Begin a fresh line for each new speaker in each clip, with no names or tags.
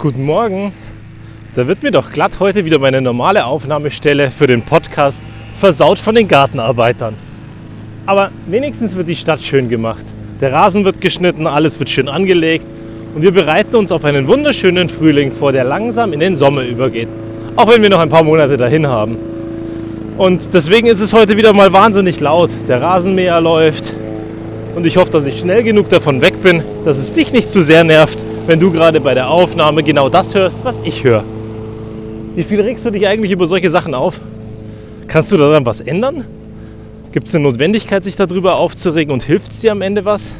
Guten Morgen. Da wird mir doch glatt heute wieder meine normale Aufnahmestelle für den Podcast versaut von den Gartenarbeitern. Aber wenigstens wird die Stadt schön gemacht. Der Rasen wird geschnitten, alles wird schön angelegt und wir bereiten uns auf einen wunderschönen Frühling vor, der langsam in den Sommer übergeht. Auch wenn wir noch ein paar Monate dahin haben. Und deswegen ist es heute wieder mal wahnsinnig laut. Der Rasenmäher läuft und ich hoffe, dass ich schnell genug davon weg bin, dass es dich nicht zu sehr nervt wenn du gerade bei der Aufnahme genau das hörst, was ich höre. Wie viel regst du dich eigentlich über solche Sachen auf? Kannst du daran was ändern? Gibt es eine Notwendigkeit, sich darüber aufzuregen und hilft es dir am Ende was?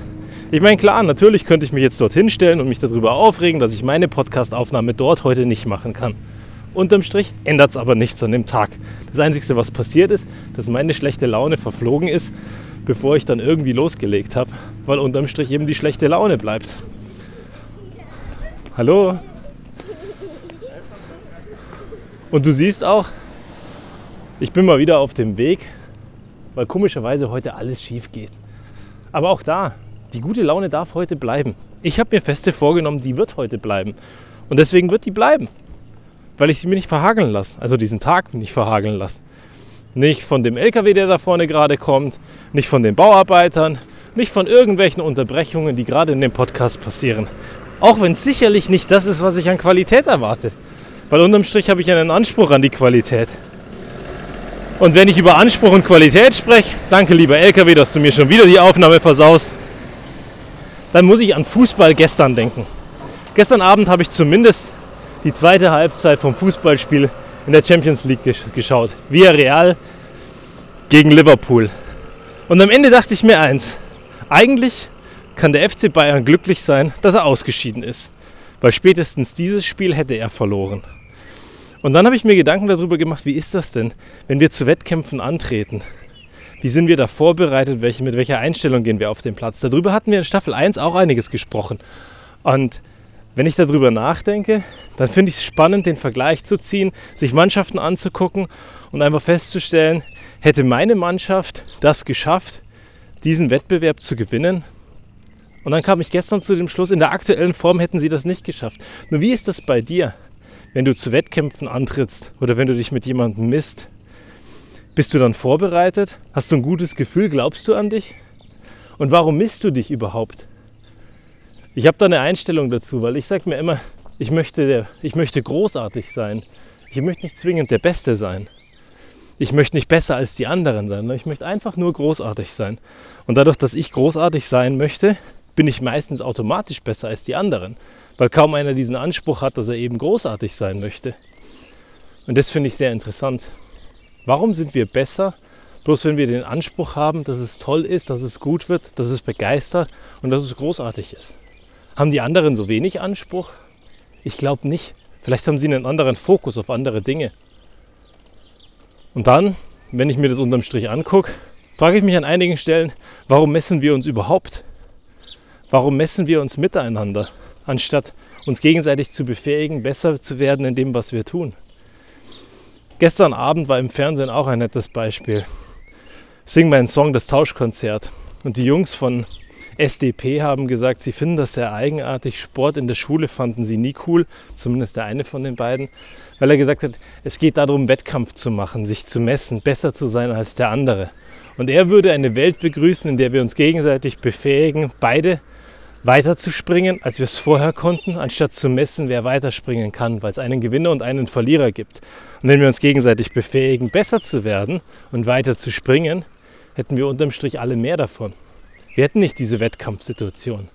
Ich meine, klar, natürlich könnte ich mich jetzt dorthin stellen und mich darüber aufregen, dass ich meine Podcast-Aufnahme dort heute nicht machen kann. Unterm Strich ändert es aber nichts an dem Tag. Das Einzige, was passiert ist, dass meine schlechte Laune verflogen ist, bevor ich dann irgendwie losgelegt habe, weil unterm Strich eben die schlechte Laune bleibt. Hallo? Und du siehst auch, ich bin mal wieder auf dem Weg, weil komischerweise heute alles schief geht. Aber auch da, die gute Laune darf heute bleiben. Ich habe mir feste vorgenommen, die wird heute bleiben. Und deswegen wird die bleiben. Weil ich sie mir nicht verhageln lasse. Also diesen Tag nicht verhageln lasse. Nicht von dem LKW, der da vorne gerade kommt, nicht von den Bauarbeitern, nicht von irgendwelchen Unterbrechungen, die gerade in dem Podcast passieren. Auch wenn es sicherlich nicht das ist, was ich an Qualität erwarte. Weil unterm Strich habe ich einen Anspruch an die Qualität. Und wenn ich über Anspruch und Qualität spreche, danke lieber LKW, dass du mir schon wieder die Aufnahme versaust, dann muss ich an Fußball gestern denken. Gestern Abend habe ich zumindest die zweite Halbzeit vom Fußballspiel in der Champions League geschaut. Via Real gegen Liverpool. Und am Ende dachte ich mir eins. Eigentlich kann der FC Bayern glücklich sein, dass er ausgeschieden ist. Weil spätestens dieses Spiel hätte er verloren. Und dann habe ich mir Gedanken darüber gemacht, wie ist das denn, wenn wir zu Wettkämpfen antreten? Wie sind wir da vorbereitet? Welche, mit welcher Einstellung gehen wir auf den Platz? Darüber hatten wir in Staffel 1 auch einiges gesprochen. Und wenn ich darüber nachdenke, dann finde ich es spannend, den Vergleich zu ziehen, sich Mannschaften anzugucken und einfach festzustellen, hätte meine Mannschaft das geschafft, diesen Wettbewerb zu gewinnen, und dann kam ich gestern zu dem Schluss, in der aktuellen Form hätten sie das nicht geschafft. Nur wie ist das bei dir, wenn du zu Wettkämpfen antrittst oder wenn du dich mit jemandem misst? Bist du dann vorbereitet? Hast du ein gutes Gefühl? Glaubst du an dich? Und warum misst du dich überhaupt? Ich habe da eine Einstellung dazu, weil ich sage mir immer, ich möchte, ich möchte großartig sein. Ich möchte nicht zwingend der Beste sein. Ich möchte nicht besser als die anderen sein, ich möchte einfach nur großartig sein. Und dadurch, dass ich großartig sein möchte, bin ich meistens automatisch besser als die anderen, weil kaum einer diesen Anspruch hat, dass er eben großartig sein möchte. Und das finde ich sehr interessant. Warum sind wir besser, bloß wenn wir den Anspruch haben, dass es toll ist, dass es gut wird, dass es begeistert und dass es großartig ist? Haben die anderen so wenig Anspruch? Ich glaube nicht. Vielleicht haben sie einen anderen Fokus auf andere Dinge. Und dann, wenn ich mir das unterm Strich angucke, frage ich mich an einigen Stellen, warum messen wir uns überhaupt? Warum messen wir uns miteinander, anstatt uns gegenseitig zu befähigen, besser zu werden in dem, was wir tun? Gestern Abend war im Fernsehen auch ein nettes Beispiel. Sing meinen Song, das Tauschkonzert. Und die Jungs von SDP haben gesagt, sie finden das sehr eigenartig. Sport in der Schule fanden sie nie cool, zumindest der eine von den beiden, weil er gesagt hat, es geht darum, Wettkampf zu machen, sich zu messen, besser zu sein als der andere. Und er würde eine Welt begrüßen, in der wir uns gegenseitig befähigen, beide weiterzuspringen, als wir es vorher konnten, anstatt zu messen, wer weiterspringen kann, weil es einen Gewinner und einen Verlierer gibt. Und wenn wir uns gegenseitig befähigen, besser zu werden und weiter zu springen, hätten wir unterm Strich alle mehr davon. Wir hätten nicht diese Wettkampfsituation.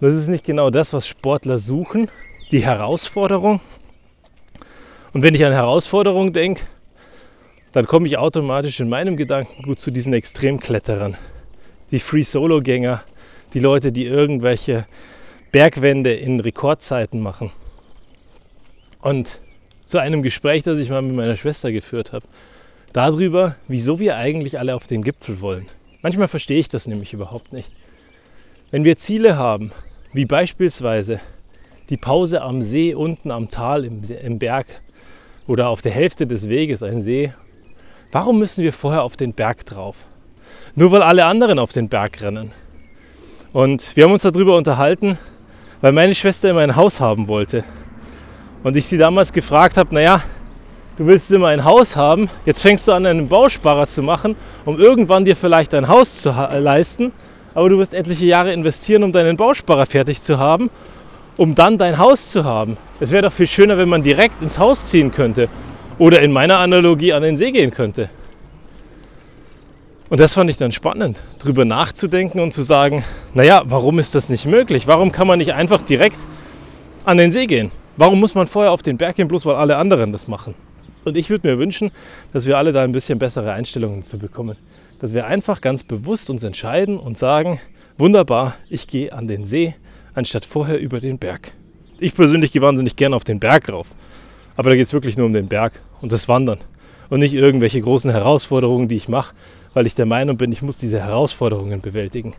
Das ist nicht genau das, was Sportler suchen, die Herausforderung. Und wenn ich an Herausforderung denke, dann komme ich automatisch in meinem Gedankengut zu diesen Extremkletterern, die Free-Solo-Gänger, die Leute, die irgendwelche Bergwände in Rekordzeiten machen. Und zu einem Gespräch, das ich mal mit meiner Schwester geführt habe, darüber, wieso wir eigentlich alle auf den Gipfel wollen. Manchmal verstehe ich das nämlich überhaupt nicht. Wenn wir Ziele haben, wie beispielsweise die Pause am See unten am Tal im, im Berg oder auf der Hälfte des Weges ein See, warum müssen wir vorher auf den Berg drauf? Nur weil alle anderen auf den Berg rennen. Und wir haben uns darüber unterhalten, weil meine Schwester immer ein Haus haben wollte. Und ich sie damals gefragt habe, naja, du willst immer ein Haus haben, jetzt fängst du an, einen Bausparer zu machen, um irgendwann dir vielleicht ein Haus zu leisten, aber du wirst etliche Jahre investieren, um deinen Bausparer fertig zu haben, um dann dein Haus zu haben. Es wäre doch viel schöner, wenn man direkt ins Haus ziehen könnte oder in meiner Analogie an den See gehen könnte. Und das fand ich dann spannend, darüber nachzudenken und zu sagen, naja, warum ist das nicht möglich? Warum kann man nicht einfach direkt an den See gehen? Warum muss man vorher auf den Berg gehen, bloß weil alle anderen das machen? Und ich würde mir wünschen, dass wir alle da ein bisschen bessere Einstellungen zu bekommen. Dass wir einfach ganz bewusst uns entscheiden und sagen, wunderbar, ich gehe an den See, anstatt vorher über den Berg. Ich persönlich gehe wahnsinnig gern auf den Berg rauf. Aber da geht es wirklich nur um den Berg und das Wandern. Und nicht irgendwelche großen Herausforderungen, die ich mache, weil ich der Meinung bin, ich muss diese Herausforderungen bewältigen.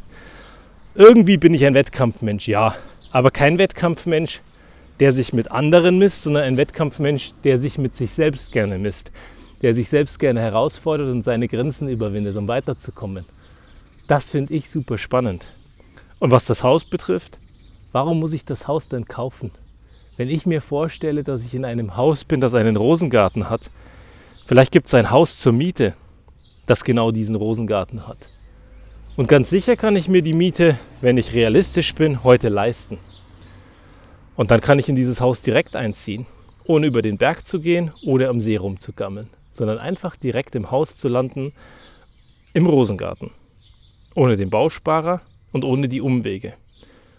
Irgendwie bin ich ein Wettkampfmensch, ja. Aber kein Wettkampfmensch, der sich mit anderen misst, sondern ein Wettkampfmensch, der sich mit sich selbst gerne misst, der sich selbst gerne herausfordert und seine Grenzen überwindet, um weiterzukommen. Das finde ich super spannend. Und was das Haus betrifft, warum muss ich das Haus denn kaufen? Wenn ich mir vorstelle, dass ich in einem Haus bin, das einen Rosengarten hat, vielleicht gibt es ein Haus zur Miete, das genau diesen Rosengarten hat. Und ganz sicher kann ich mir die Miete, wenn ich realistisch bin, heute leisten. Und dann kann ich in dieses Haus direkt einziehen, ohne über den Berg zu gehen oder am See rumzugammeln, sondern einfach direkt im Haus zu landen, im Rosengarten. Ohne den Bausparer und ohne die Umwege.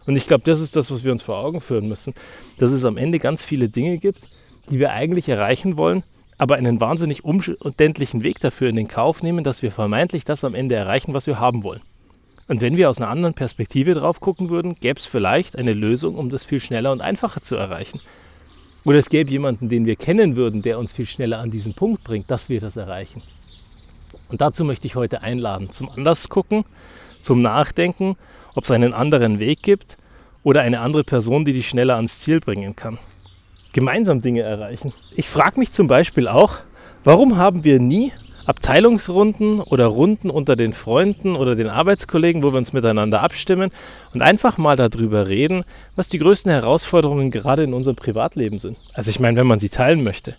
Und ich glaube, das ist das, was wir uns vor Augen führen müssen, dass es am Ende ganz viele Dinge gibt, die wir eigentlich erreichen wollen, aber einen wahnsinnig umständlichen Weg dafür in den Kauf nehmen, dass wir vermeintlich das am Ende erreichen, was wir haben wollen. Und wenn wir aus einer anderen Perspektive drauf gucken würden, gäbe es vielleicht eine Lösung, um das viel schneller und einfacher zu erreichen. Oder es gäbe jemanden, den wir kennen würden, der uns viel schneller an diesen Punkt bringt, dass wir das erreichen. Und dazu möchte ich heute einladen, zum Anders gucken, zum Nachdenken, ob es einen anderen Weg gibt oder eine andere Person, die dich schneller ans Ziel bringen kann. Gemeinsam Dinge erreichen. Ich frage mich zum Beispiel auch, warum haben wir nie Abteilungsrunden oder Runden unter den Freunden oder den Arbeitskollegen, wo wir uns miteinander abstimmen und einfach mal darüber reden, was die größten Herausforderungen gerade in unserem Privatleben sind. Also ich meine, wenn man sie teilen möchte.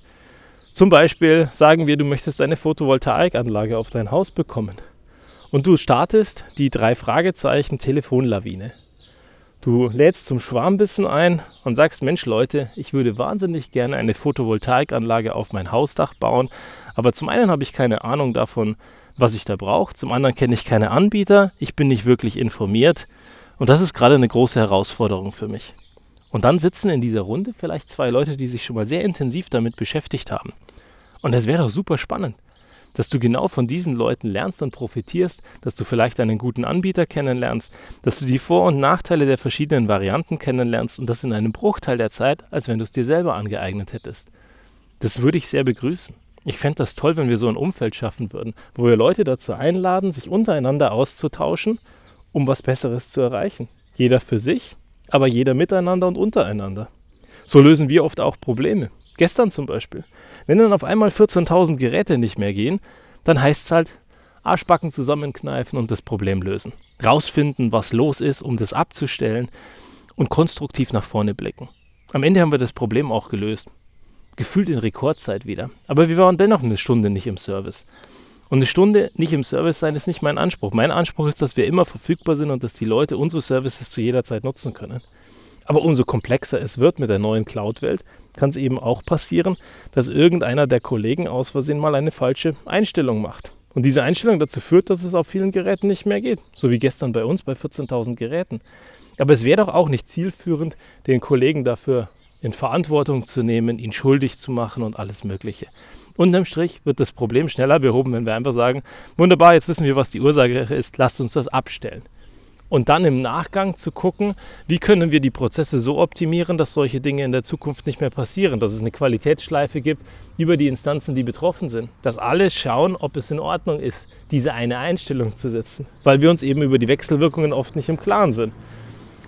Zum Beispiel sagen wir, du möchtest eine Photovoltaikanlage auf dein Haus bekommen. Und du startest die drei Fragezeichen Telefonlawine. Du lädst zum Schwarmbissen ein und sagst, Mensch Leute, ich würde wahnsinnig gerne eine Photovoltaikanlage auf mein Hausdach bauen, aber zum einen habe ich keine Ahnung davon, was ich da brauche, zum anderen kenne ich keine Anbieter, ich bin nicht wirklich informiert und das ist gerade eine große Herausforderung für mich. Und dann sitzen in dieser Runde vielleicht zwei Leute, die sich schon mal sehr intensiv damit beschäftigt haben. Und das wäre doch super spannend dass du genau von diesen Leuten lernst und profitierst, dass du vielleicht einen guten Anbieter kennenlernst, dass du die Vor- und Nachteile der verschiedenen Varianten kennenlernst und das in einem Bruchteil der Zeit, als wenn du es dir selber angeeignet hättest. Das würde ich sehr begrüßen. Ich fände das toll, wenn wir so ein Umfeld schaffen würden, wo wir Leute dazu einladen, sich untereinander auszutauschen, um was Besseres zu erreichen. Jeder für sich, aber jeder miteinander und untereinander. So lösen wir oft auch Probleme. Gestern zum Beispiel. Wenn dann auf einmal 14.000 Geräte nicht mehr gehen, dann heißt es halt Arschbacken zusammenkneifen und das Problem lösen. Rausfinden, was los ist, um das abzustellen und konstruktiv nach vorne blicken. Am Ende haben wir das Problem auch gelöst. Gefühlt in Rekordzeit wieder. Aber wir waren dennoch eine Stunde nicht im Service. Und eine Stunde nicht im Service sein ist nicht mein Anspruch. Mein Anspruch ist, dass wir immer verfügbar sind und dass die Leute unsere Services zu jeder Zeit nutzen können. Aber umso komplexer es wird mit der neuen Cloud-Welt, kann es eben auch passieren, dass irgendeiner der Kollegen aus Versehen mal eine falsche Einstellung macht. Und diese Einstellung dazu führt, dass es auf vielen Geräten nicht mehr geht. So wie gestern bei uns bei 14.000 Geräten. Aber es wäre doch auch nicht zielführend, den Kollegen dafür in Verantwortung zu nehmen, ihn schuldig zu machen und alles Mögliche. Unterm Strich wird das Problem schneller behoben, wenn wir einfach sagen, wunderbar, jetzt wissen wir, was die Ursache ist, lasst uns das abstellen und dann im Nachgang zu gucken, wie können wir die Prozesse so optimieren, dass solche Dinge in der Zukunft nicht mehr passieren, dass es eine Qualitätsschleife gibt über die Instanzen, die betroffen sind, dass alle schauen, ob es in Ordnung ist, diese eine Einstellung zu setzen, weil wir uns eben über die Wechselwirkungen oft nicht im Klaren sind.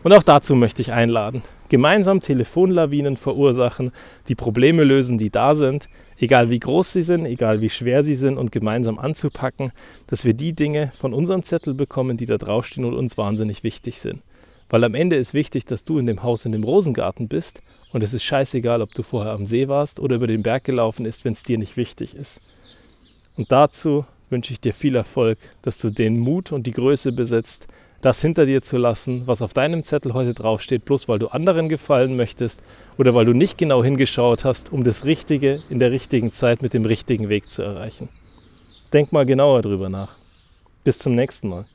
Und auch dazu möchte ich einladen. Gemeinsam Telefonlawinen verursachen, die Probleme lösen, die da sind, egal wie groß sie sind, egal wie schwer sie sind und gemeinsam anzupacken, dass wir die Dinge von unserem Zettel bekommen, die da draufstehen und uns wahnsinnig wichtig sind. Weil am Ende ist wichtig, dass du in dem Haus in dem Rosengarten bist und es ist scheißegal, ob du vorher am See warst oder über den Berg gelaufen ist, wenn es dir nicht wichtig ist. Und dazu wünsche ich dir viel Erfolg, dass du den Mut und die Größe besitzt, das hinter dir zu lassen, was auf deinem Zettel heute draufsteht, bloß weil du anderen gefallen möchtest oder weil du nicht genau hingeschaut hast, um das Richtige in der richtigen Zeit mit dem richtigen Weg zu erreichen. Denk mal genauer drüber nach. Bis zum nächsten Mal.